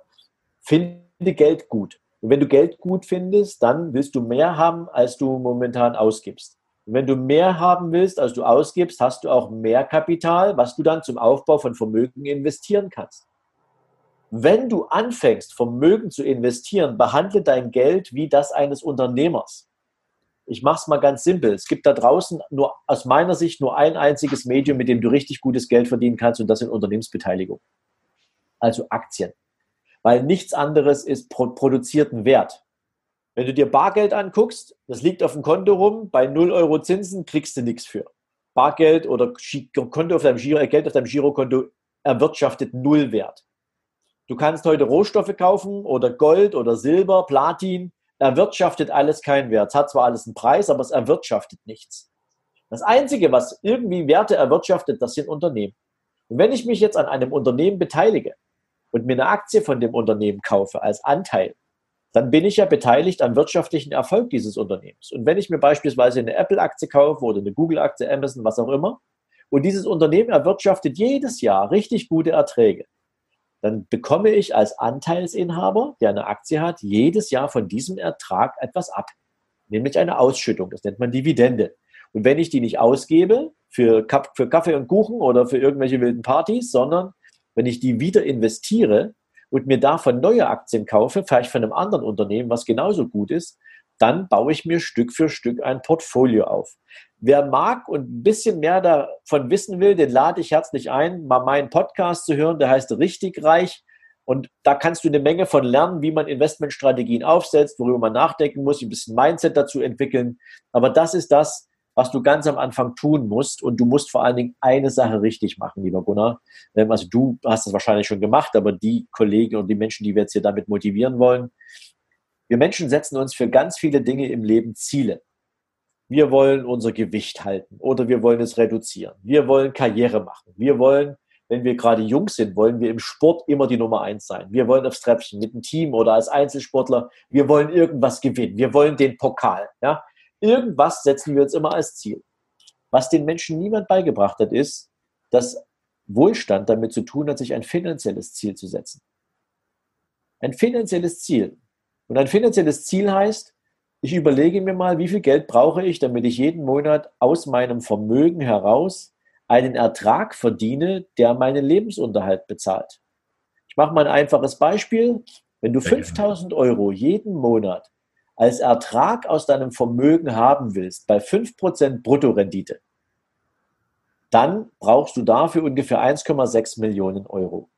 Finde Geld gut. Und wenn du Geld gut findest, dann willst du mehr haben, als du momentan ausgibst. Wenn du mehr haben willst, als du ausgibst, hast du auch mehr Kapital, was du dann zum Aufbau von Vermögen investieren kannst. Wenn du anfängst, Vermögen zu investieren, behandle dein Geld wie das eines Unternehmers. Ich mache es mal ganz simpel. Es gibt da draußen nur aus meiner Sicht nur ein einziges Medium, mit dem du richtig gutes Geld verdienen kannst, und das sind Unternehmensbeteiligung. Also Aktien. weil nichts anderes ist pro produzierten Wert. Wenn du dir Bargeld anguckst, das liegt auf dem Konto rum, bei 0 Euro Zinsen kriegst du nichts für. Bargeld oder Konto auf deinem Giro, äh, Geld auf deinem Girokonto erwirtschaftet null Wert. Du kannst heute Rohstoffe kaufen oder Gold oder Silber, Platin, erwirtschaftet alles keinen Wert. Es hat zwar alles einen Preis, aber es erwirtschaftet nichts. Das Einzige, was irgendwie Werte erwirtschaftet, das sind Unternehmen. Und wenn ich mich jetzt an einem Unternehmen beteilige und mir eine Aktie von dem Unternehmen kaufe als Anteil, dann bin ich ja beteiligt am wirtschaftlichen Erfolg dieses Unternehmens. Und wenn ich mir beispielsweise eine Apple-Aktie kaufe oder eine Google-Aktie, Amazon, was auch immer, und dieses Unternehmen erwirtschaftet jedes Jahr richtig gute Erträge, dann bekomme ich als Anteilsinhaber, der eine Aktie hat, jedes Jahr von diesem Ertrag etwas ab. Nämlich eine Ausschüttung. Das nennt man Dividende. Und wenn ich die nicht ausgebe für, Kaffee und Kuchen oder für irgendwelche wilden Partys, sondern wenn ich die wieder investiere und mir davon neue Aktien kaufe, vielleicht von einem anderen Unternehmen, was genauso gut ist, dann baue ich mir Stück für Stück ein Portfolio auf. Wer mag und ein bisschen mehr davon wissen will, den lade ich herzlich ein, mal meinen Podcast zu hören, der heißt Richtig Reich. Und da kannst du eine Menge von lernen, wie man Investmentstrategien aufsetzt, worüber man nachdenken muss, ein bisschen Mindset dazu entwickeln. Aber das ist das, was du ganz am Anfang tun musst. Und du musst vor allen Dingen eine Sache richtig machen, lieber Gunnar. Ähm, also du hast es wahrscheinlich schon gemacht, aber die Kollegen und die Menschen, die wir jetzt hier damit motivieren wollen, wir Menschen setzen uns für ganz viele Dinge im Leben Ziele. Wir wollen unser Gewicht halten oder wir wollen es reduzieren. Wir wollen Karriere machen. Wir wollen, wenn wir gerade jung sind, wollen wir im Sport immer die Nummer eins sein. Wir wollen aufs Treppchen mit einem Team oder als Einzelsportler. Wir wollen irgendwas gewinnen. Wir wollen den Pokal. Ja? Irgendwas setzen wir uns immer als Ziel. Was den Menschen niemand beigebracht hat, ist, dass Wohlstand damit zu tun hat, sich ein finanzielles Ziel zu setzen. Ein finanzielles Ziel. Und ein finanzielles Ziel heißt, ich überlege mir mal, wie viel Geld brauche ich, damit ich jeden Monat aus meinem Vermögen heraus einen Ertrag verdiene, der meinen Lebensunterhalt bezahlt. Ich mache mal ein einfaches Beispiel. Wenn du 5000 Euro jeden Monat als Ertrag aus deinem Vermögen haben willst, bei 5% Bruttorendite, dann brauchst du dafür ungefähr 1,6 Millionen Euro.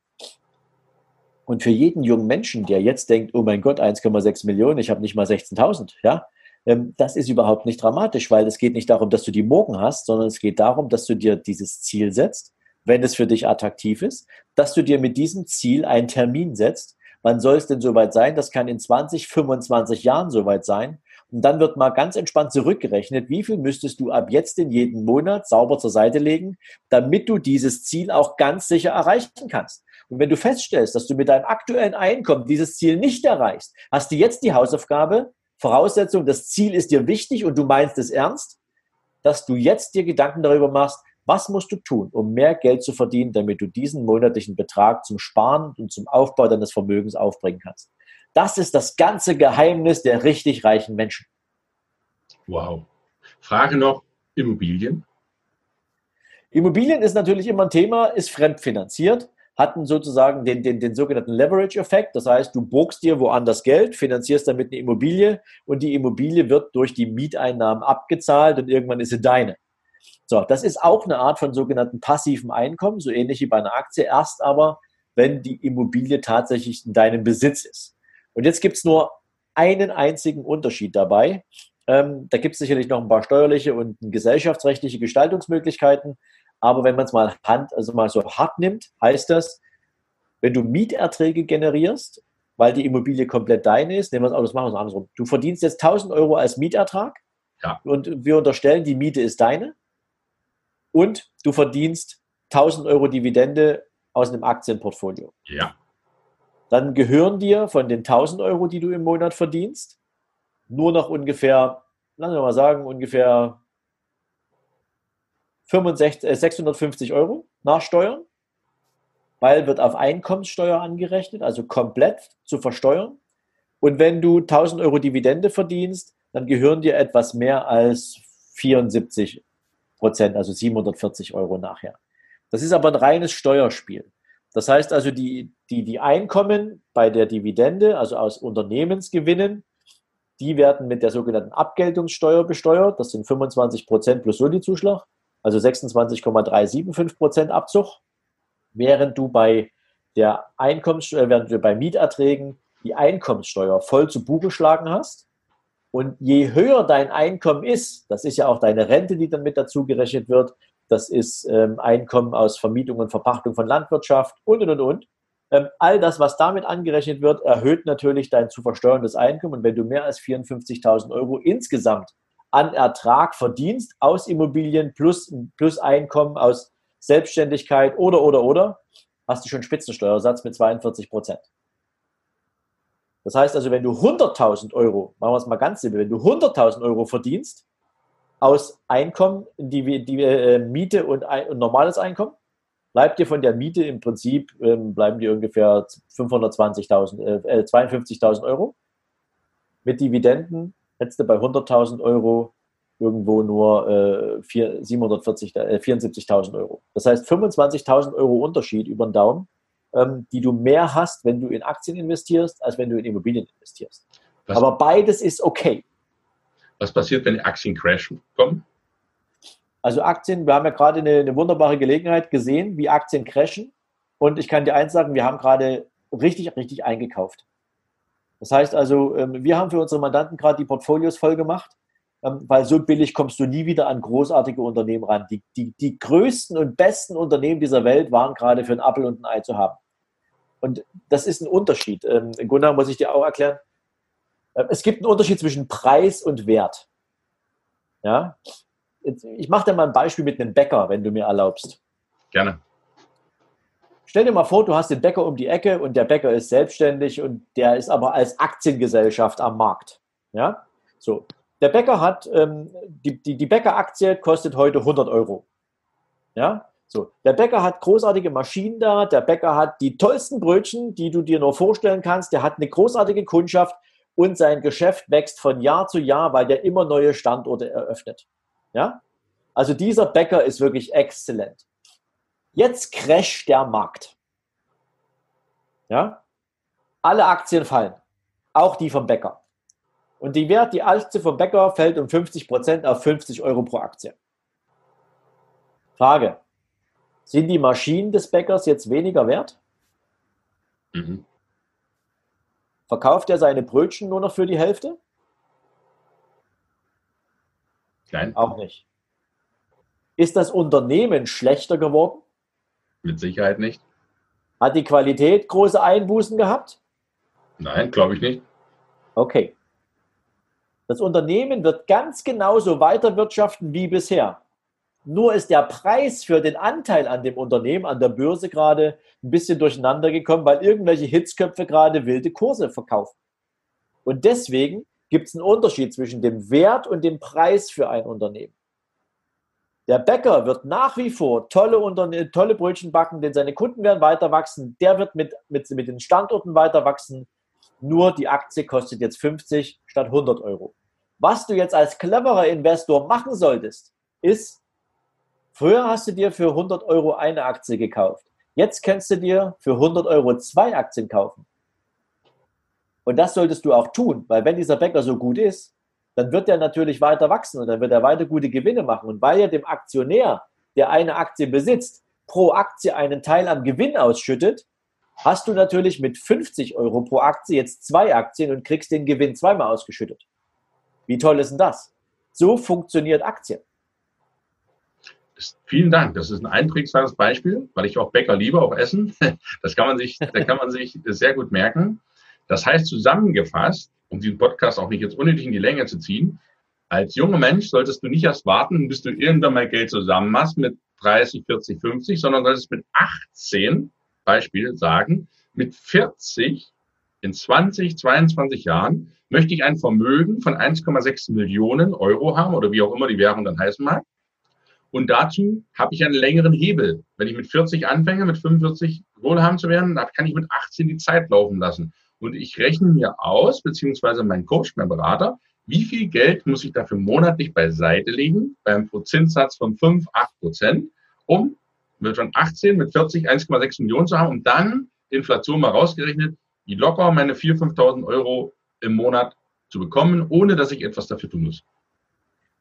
Und für jeden jungen Menschen, der jetzt denkt, oh mein Gott, 1,6 Millionen, ich habe nicht mal 16.000, ja, ähm, das ist überhaupt nicht dramatisch, weil es geht nicht darum, dass du die morgen hast, sondern es geht darum, dass du dir dieses Ziel setzt, wenn es für dich attraktiv ist, dass du dir mit diesem Ziel einen Termin setzt. Wann soll es denn soweit sein? Das kann in 20, 25 Jahren soweit sein. Und dann wird mal ganz entspannt zurückgerechnet, wie viel müsstest du ab jetzt in jedem Monat sauber zur Seite legen, damit du dieses Ziel auch ganz sicher erreichen kannst. Und wenn du feststellst, dass du mit deinem aktuellen Einkommen dieses Ziel nicht erreichst, hast du jetzt die Hausaufgabe, Voraussetzung, das Ziel ist dir wichtig und du meinst es ernst, dass du jetzt dir Gedanken darüber machst, was musst du tun, um mehr Geld zu verdienen, damit du diesen monatlichen Betrag zum Sparen und zum Aufbau deines Vermögens aufbringen kannst. Das ist das ganze Geheimnis der richtig reichen Menschen. Wow. Frage noch, Immobilien? Immobilien ist natürlich immer ein Thema, ist fremdfinanziert hatten sozusagen den, den, den sogenannten Leverage-Effekt. Das heißt, du bogst dir woanders Geld, finanzierst damit eine Immobilie und die Immobilie wird durch die Mieteinnahmen abgezahlt und irgendwann ist sie deine. So, das ist auch eine Art von sogenannten passiven Einkommen, so ähnlich wie bei einer Aktie, erst aber, wenn die Immobilie tatsächlich in deinem Besitz ist. Und jetzt gibt es nur einen einzigen Unterschied dabei. Ähm, da gibt es sicherlich noch ein paar steuerliche und gesellschaftsrechtliche Gestaltungsmöglichkeiten. Aber wenn man es mal Hand, also mal so hart nimmt, heißt das, wenn du Mieterträge generierst, weil die Immobilie komplett deine ist, nehmen wir es auch, das machen wir es andersrum. Du verdienst jetzt 1000 Euro als Mietertrag ja. und wir unterstellen, die Miete ist deine und du verdienst 1000 Euro Dividende aus einem Aktienportfolio. Ja. Dann gehören dir von den 1000 Euro, die du im Monat verdienst, nur noch ungefähr, lassen wir mal sagen, ungefähr 65, äh, 650 Euro nach Steuern, weil wird auf Einkommenssteuer angerechnet, also komplett zu versteuern. Und wenn du 1000 Euro Dividende verdienst, dann gehören dir etwas mehr als 74 Prozent, also 740 Euro nachher. Das ist aber ein reines Steuerspiel. Das heißt also, die, die, die Einkommen bei der Dividende, also aus Unternehmensgewinnen, die werden mit der sogenannten Abgeltungssteuer besteuert. Das sind 25 Prozent plus Soli-Zuschlag also 26,375 Prozent Abzug, während du bei der Einkommenssteuer, während du bei Mieterträgen die Einkommenssteuer voll zu Buche geschlagen hast. Und je höher dein Einkommen ist, das ist ja auch deine Rente, die dann mit dazu gerechnet wird, das ist ähm, Einkommen aus Vermietung und Verpachtung von Landwirtschaft und, und, und, und. Ähm, all das, was damit angerechnet wird, erhöht natürlich dein zu versteuerndes Einkommen. Und wenn du mehr als 54.000 Euro insgesamt an Ertrag verdienst aus Immobilien plus, plus Einkommen aus Selbstständigkeit oder, oder, oder, hast du schon Spitzensteuersatz mit 42 Prozent. Das heißt also, wenn du 100.000 Euro, machen wir es mal ganz simpel, wenn du 100.000 Euro verdienst aus Einkommen, die, die äh, Miete und, und, normales Einkommen, bleibt dir von der Miete im Prinzip, ähm, bleiben dir ungefähr 520.000, äh, 52.000 Euro. Mit Dividenden hättest du bei 100.000 Euro irgendwo nur äh, 74.000 äh, Euro. Das heißt 25.000 Euro Unterschied über den Daumen, ähm, die du mehr hast, wenn du in Aktien investierst, als wenn du in Immobilien investierst. Was, Aber beides ist okay. Was passiert, wenn Aktien crashen kommen? Also Aktien, wir haben ja gerade eine, eine wunderbare Gelegenheit gesehen, wie Aktien crashen. Und ich kann dir eins sagen, wir haben gerade richtig, richtig eingekauft. Das heißt also, ähm, wir haben für unsere Mandanten gerade die Portfolios voll gemacht, weil so billig kommst du nie wieder an großartige Unternehmen ran. Die, die, die größten und besten Unternehmen dieser Welt waren gerade für ein Apfel und ein Ei zu haben. Und das ist ein Unterschied. Ähm, Grunde muss ich dir auch erklären, es gibt einen Unterschied zwischen Preis und Wert. Ja? Ich mache dir mal ein Beispiel mit einem Bäcker, wenn du mir erlaubst. Gerne. Stell dir mal vor, du hast den Bäcker um die Ecke und der Bäcker ist selbstständig und der ist aber als Aktiengesellschaft am Markt. Ja, so. Der Bäcker hat, ähm, die, die, die Bäckeraktie kostet heute 100 Euro. Ja, so. Der Bäcker hat großartige Maschinen da, der Bäcker hat die tollsten Brötchen, die du dir nur vorstellen kannst, der hat eine großartige Kundschaft und sein Geschäft wächst von Jahr zu Jahr, weil der immer neue Standorte eröffnet. Ja, also dieser Bäcker ist wirklich exzellent. Jetzt crasht der Markt. Ja? Alle Aktien fallen, auch die vom Bäcker. Und die Wert, die Aktie vom Bäcker fällt um 50 Prozent auf 50 Euro pro Aktie. Frage: Sind die Maschinen des Bäckers jetzt weniger wert? Mhm. Verkauft er seine Brötchen nur noch für die Hälfte? Nein. Auch nicht. Ist das Unternehmen schlechter geworden? Mit Sicherheit nicht. Hat die Qualität große Einbußen gehabt? Nein, glaube ich nicht. Okay. Das Unternehmen wird ganz genauso weiter wirtschaften wie bisher. Nur ist der Preis für den Anteil an dem Unternehmen an der Börse gerade ein bisschen durcheinander gekommen, weil irgendwelche Hitzköpfe gerade wilde Kurse verkaufen. Und deswegen gibt es einen Unterschied zwischen dem Wert und dem Preis für ein Unternehmen. Der Bäcker wird nach wie vor tolle, Unterne tolle Brötchen backen, denn seine Kunden werden weiter wachsen. Der wird mit, mit, mit den Standorten weiter wachsen. Nur die Aktie kostet jetzt 50 statt 100 Euro. Was du jetzt als cleverer Investor machen solltest, ist, früher hast du dir für 100 Euro eine Aktie gekauft. Jetzt kannst du dir für 100 Euro zwei Aktien kaufen. Und das solltest du auch tun, weil wenn dieser Bäcker so gut ist, dann wird er natürlich weiter wachsen und dann wird er weiter gute Gewinne machen. Und weil er dem Aktionär, der eine Aktie besitzt, pro Aktie einen Teil am Gewinn ausschüttet, hast du natürlich mit 50 Euro pro Aktie jetzt zwei Aktien und kriegst den Gewinn zweimal ausgeschüttet. Wie toll ist denn das? So funktioniert Aktien. Vielen Dank. Das ist ein einprägsames Beispiel, weil ich auch Bäcker liebe, auch Essen. <laughs> Das kann man sich, da kann man sich sehr gut merken. Das heißt zusammengefasst, um diesen Podcast auch nicht jetzt unnötig in die Länge zu ziehen, als junger Mensch solltest du nicht erst warten, bis du irgendwann mal Geld zusammen machst mit 30, 40, 50, sondern solltest mit 18, Beispiel sagen, mit 40 in 20, 22 Jahren möchte ich ein Vermögen von 1,6 Millionen Euro haben oder wie auch immer die Währung dann heißen mag. Und dazu habe ich einen längeren Hebel. Wenn ich mit 40 anfange, mit 45 wohlhabend zu werden, dann kann ich mit 18 die Zeit laufen lassen. Und ich rechne mir aus, beziehungsweise mein Coach, mein Berater, wie viel Geld muss ich dafür monatlich beiseite legen, beim Prozentsatz von 5, 8 Prozent, um mit von 18 mit 40 1,6 Millionen zu haben und dann Inflation mal rausgerechnet, wie locker meine 4.000, 5.000 Euro im Monat zu bekommen, ohne dass ich etwas dafür tun muss.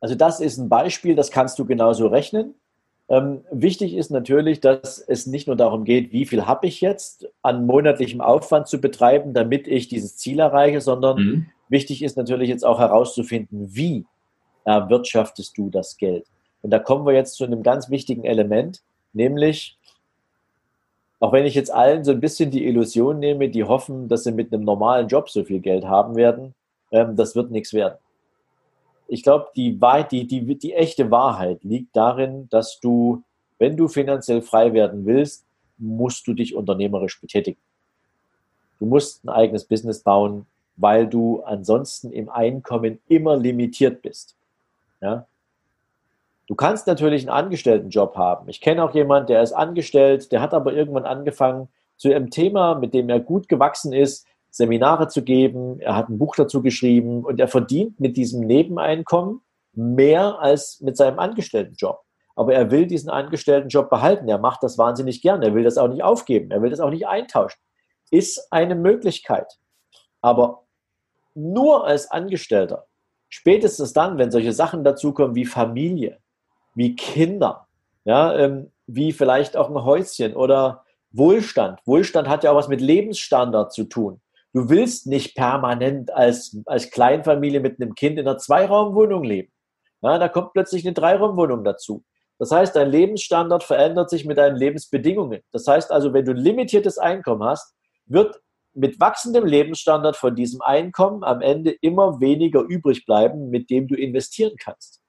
Also das ist ein Beispiel, das kannst du genauso rechnen. Ähm, wichtig ist natürlich, dass es nicht nur darum geht, wie viel habe ich jetzt an monatlichem Aufwand zu betreiben, damit ich dieses Ziel erreiche, sondern mhm. wichtig ist natürlich jetzt auch herauszufinden, wie erwirtschaftest du das Geld. Und da kommen wir jetzt zu einem ganz wichtigen Element, nämlich, auch wenn ich jetzt allen so ein bisschen die Illusion nehme, die hoffen, dass sie mit einem normalen Job so viel Geld haben werden, ähm, das wird nichts werden ich glaube, die, die, die, die echte Wahrheit liegt darin, dass du, wenn du finanziell frei werden willst, musst du dich unternehmerisch betätigen. Du musst ein eigenes Business bauen, weil du ansonsten im Einkommen immer limitiert bist. Ja? Du kannst natürlich einen Angestelltenjob haben. Ich kenne auch jemanden, der ist angestellt, der hat aber irgendwann angefangen, zu einem Thema, mit dem er gut gewachsen ist, Seminare zu geben, er hat ein Buch dazu geschrieben und er verdient mit diesem Nebeneinkommen mehr als mit seinem Angestelltenjob. Aber er will diesen Angestelltenjob behalten. Er macht das wahnsinnig gern. Er will das auch nicht aufgeben. Er will das auch nicht eintauschen. Ist eine Möglichkeit. Aber nur als Angestellter, spätestens dann, wenn solche Sachen dazukommen wie Familie, wie Kinder, ja, ähm, wie vielleicht auch ein Häuschen oder Wohlstand. Wohlstand hat ja auch was mit Lebensstandard zu tun. Du willst nicht permanent als, als Kleinfamilie mit einem Kind in einer Zweiraumwohnung leben. Ja, da kommt plötzlich eine Dreiraumwohnung dazu. Das heißt, dein Lebensstandard verändert sich mit deinen Lebensbedingungen. Das heißt also, wenn du ein limitiertes Einkommen hast, wird mit wachsendem Lebensstandard von diesem Einkommen am Ende immer weniger übrig bleiben, mit dem du investieren kannst.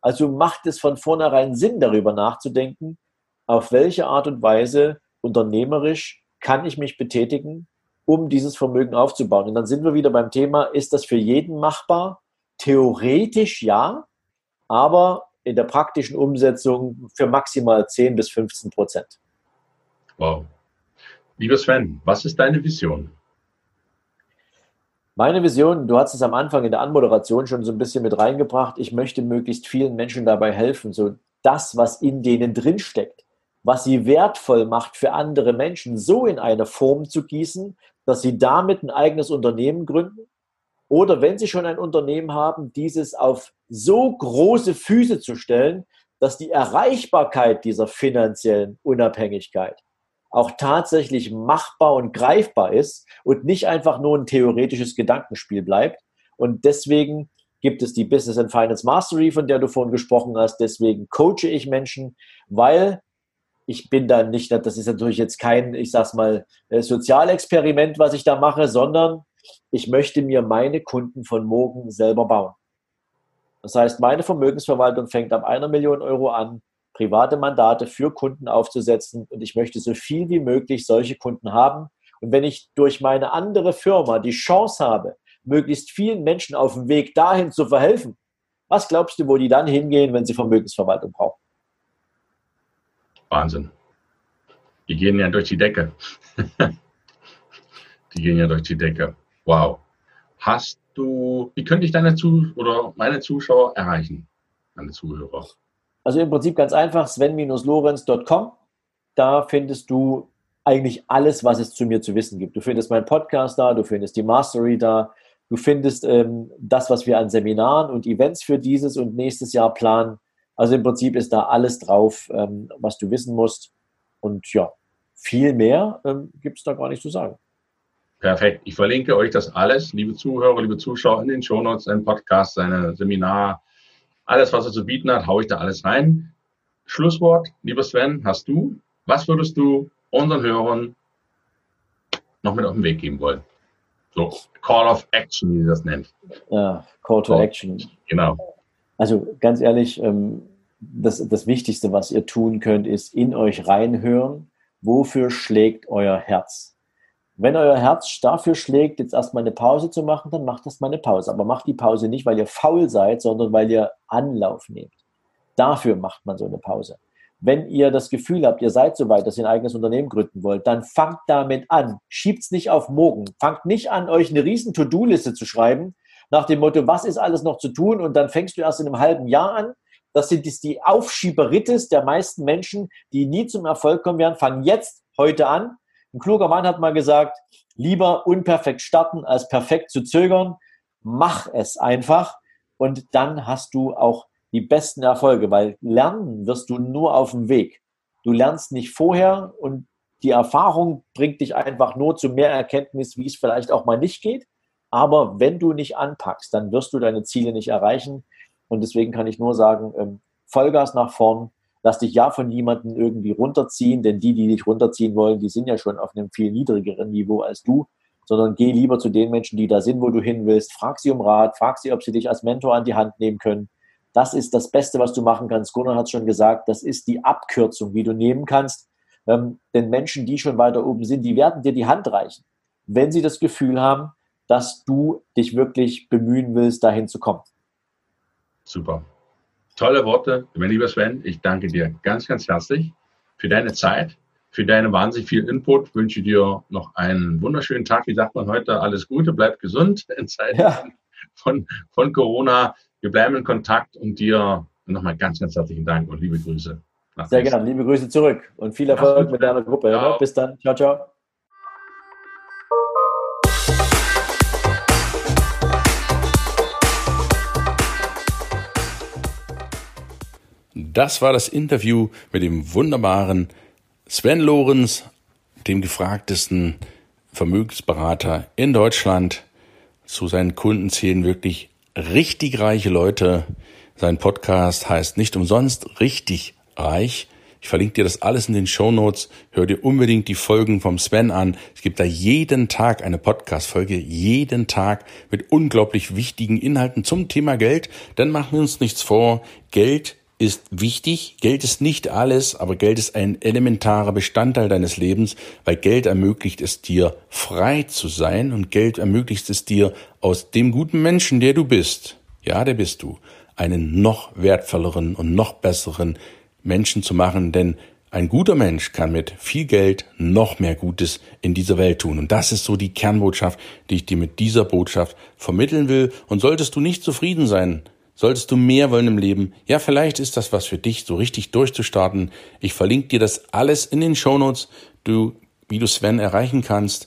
Also macht es von vornherein Sinn, darüber nachzudenken, auf welche Art und Weise unternehmerisch kann ich mich betätigen, um dieses Vermögen aufzubauen. Und dann sind wir wieder beim Thema, ist das für jeden machbar? Theoretisch ja, aber in der praktischen Umsetzung für maximal 10 bis 15 Prozent. Wow. Lieber Sven, was ist deine Vision? Meine Vision, du hast es am Anfang in der Anmoderation schon so ein bisschen mit reingebracht, ich möchte möglichst vielen Menschen dabei helfen, so das, was in denen drinsteckt, was sie wertvoll macht für andere Menschen, so in eine Form zu gießen, dass sie damit ein eigenes Unternehmen gründen? Oder wenn sie schon ein Unternehmen haben, dieses auf so große Füße zu stellen, dass die Erreichbarkeit dieser finanziellen Unabhängigkeit auch tatsächlich machbar und greifbar ist und nicht einfach nur ein theoretisches Gedankenspiel bleibt. Und deswegen gibt es die Business and Finance Mastery, von der du vorhin gesprochen hast. Deswegen coache ich Menschen, weil ich bin da nicht, das ist natürlich jetzt kein, ich sag's mal, äh, Sozialexperiment, was ich da mache, sondern ich möchte mir meine Kunden von morgen selber bauen. Das heißt, meine Vermögensverwaltung fängt ab einer Million Euro an, private Mandate für Kunden aufzusetzen und ich möchte so viel wie möglich solche Kunden haben. Und wenn ich durch meine andere Firma die Chance habe, möglichst vielen Menschen auf dem Weg dahin zu verhelfen, was glaubst du, wo die dann hingehen, wenn sie Vermögensverwaltung brauchen? Wahnsinn. Die gehen ja durch die Decke. <laughs> die gehen ja durch die Decke. Wow. Hast du, wie könnte ich deine Zu oder meine Zuschauer erreichen, meine Zuhörer? Also im Prinzip ganz einfach, sven-lorenz.com. Da findest du eigentlich alles, was es zu mir zu wissen gibt. Du findest meinen Podcast da, du findest die Mastery da, du findest ähm, das, was wir an Seminaren und Events für dieses und nächstes Jahr planen. Also im Prinzip ist da alles drauf, ähm, was du wissen musst. Und ja, viel mehr ähm, gibt es da gar nicht zu sagen. Perfekt. Ich verlinke euch das alles, liebe Zuhörer, liebe Zuschauer, in den Shownotes, ein Podcast, seine Seminar, alles, was er zu bieten hat, haue ich da alles rein. Schlusswort, lieber Sven, hast du, was würdest du unseren Hörern noch mit auf den Weg geben wollen? So, Call of Action, wie sie das nennt. Ja, Call to Call. Action. Genau. Also ganz ehrlich, ähm, das, das Wichtigste, was ihr tun könnt, ist in euch reinhören, wofür schlägt euer Herz. Wenn euer Herz dafür schlägt, jetzt erstmal eine Pause zu machen, dann macht das mal eine Pause. Aber macht die Pause nicht, weil ihr faul seid, sondern weil ihr Anlauf nehmt. Dafür macht man so eine Pause. Wenn ihr das Gefühl habt, ihr seid so weit, dass ihr ein eigenes Unternehmen gründen wollt, dann fangt damit an. Schiebt's nicht auf morgen. Fangt nicht an, euch eine riesen To-Do-Liste zu schreiben, nach dem Motto, was ist alles noch zu tun? Und dann fängst du erst in einem halben Jahr an. Das sind die Aufschieberitis der meisten Menschen, die nie zum Erfolg kommen werden. Fangen jetzt, heute an. Ein kluger Mann hat mal gesagt, lieber unperfekt starten, als perfekt zu zögern. Mach es einfach. Und dann hast du auch die besten Erfolge, weil lernen wirst du nur auf dem Weg. Du lernst nicht vorher und die Erfahrung bringt dich einfach nur zu mehr Erkenntnis, wie es vielleicht auch mal nicht geht. Aber wenn du nicht anpackst, dann wirst du deine Ziele nicht erreichen. Und deswegen kann ich nur sagen, ähm, Vollgas nach vorn. Lass dich ja von jemandem irgendwie runterziehen, denn die, die dich runterziehen wollen, die sind ja schon auf einem viel niedrigeren Niveau als du, sondern geh lieber zu den Menschen, die da sind, wo du hin willst. Frag sie um Rat, frag sie, ob sie dich als Mentor an die Hand nehmen können. Das ist das Beste, was du machen kannst. Gunnar hat es schon gesagt, das ist die Abkürzung, wie du nehmen kannst. Ähm, denn Menschen, die schon weiter oben sind, die werden dir die Hand reichen, wenn sie das Gefühl haben, dass du dich wirklich bemühen willst, dahin zu kommen. Super. Tolle Worte, mein lieber Sven. Ich danke dir ganz, ganz herzlich für deine Zeit, für deine wahnsinnig viel Input. Wünsche dir noch einen wunderschönen Tag. Wie sagt man heute? Alles Gute, bleib gesund <laughs> in Zeiten ja. von, von Corona. Wir bleiben in Kontakt und dir nochmal ganz, ganz herzlichen Dank und liebe Grüße. Sehr gerne. Liebe Grüße zurück und viel Erfolg mit deiner Gruppe. Ja. Bis dann. Ciao, ciao. Das war das Interview mit dem wunderbaren Sven Lorenz, dem gefragtesten Vermögensberater in Deutschland. Zu seinen Kunden zählen wirklich richtig reiche Leute. Sein Podcast heißt nicht umsonst richtig reich. Ich verlinke dir das alles in den Show Notes. Hör dir unbedingt die Folgen vom Sven an. Es gibt da jeden Tag eine Podcast-Folge, jeden Tag mit unglaublich wichtigen Inhalten zum Thema Geld. Dann machen wir uns nichts vor. Geld ist wichtig. Geld ist nicht alles, aber Geld ist ein elementarer Bestandteil deines Lebens, weil Geld ermöglicht es dir, frei zu sein und Geld ermöglicht es dir, aus dem guten Menschen, der du bist, ja, der bist du, einen noch wertvolleren und noch besseren Menschen zu machen, denn ein guter Mensch kann mit viel Geld noch mehr Gutes in dieser Welt tun. Und das ist so die Kernbotschaft, die ich dir mit dieser Botschaft vermitteln will. Und solltest du nicht zufrieden sein Solltest du mehr wollen im Leben? Ja, vielleicht ist das was für dich, so richtig durchzustarten. Ich verlinke dir das alles in den Shownotes, du, wie du Sven erreichen kannst.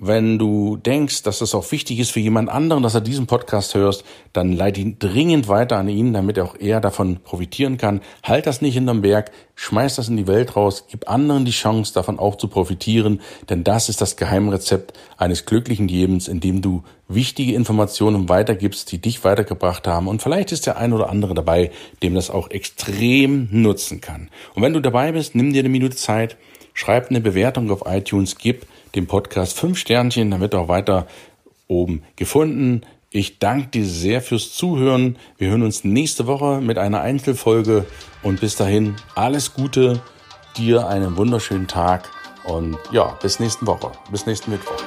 Wenn du denkst, dass das auch wichtig ist für jemand anderen, dass er diesen Podcast hörst, dann leite ihn dringend weiter an ihn, damit auch er davon profitieren kann. Halt das nicht hinterm Berg, schmeiß das in die Welt raus, gib anderen die Chance, davon auch zu profitieren, denn das ist das Geheimrezept eines glücklichen Lebens, in dem du wichtige Informationen weitergibst, die dich weitergebracht haben. Und vielleicht ist der ein oder andere dabei, dem das auch extrem nutzen kann. Und wenn du dabei bist, nimm dir eine Minute Zeit, schreib eine Bewertung auf iTunes, gib dem Podcast fünf Sternchen, dann wird auch weiter oben gefunden. Ich danke dir sehr fürs Zuhören. Wir hören uns nächste Woche mit einer Einzelfolge und bis dahin alles Gute, dir einen wunderschönen Tag und ja, bis nächste Woche, bis nächsten Mittwoch.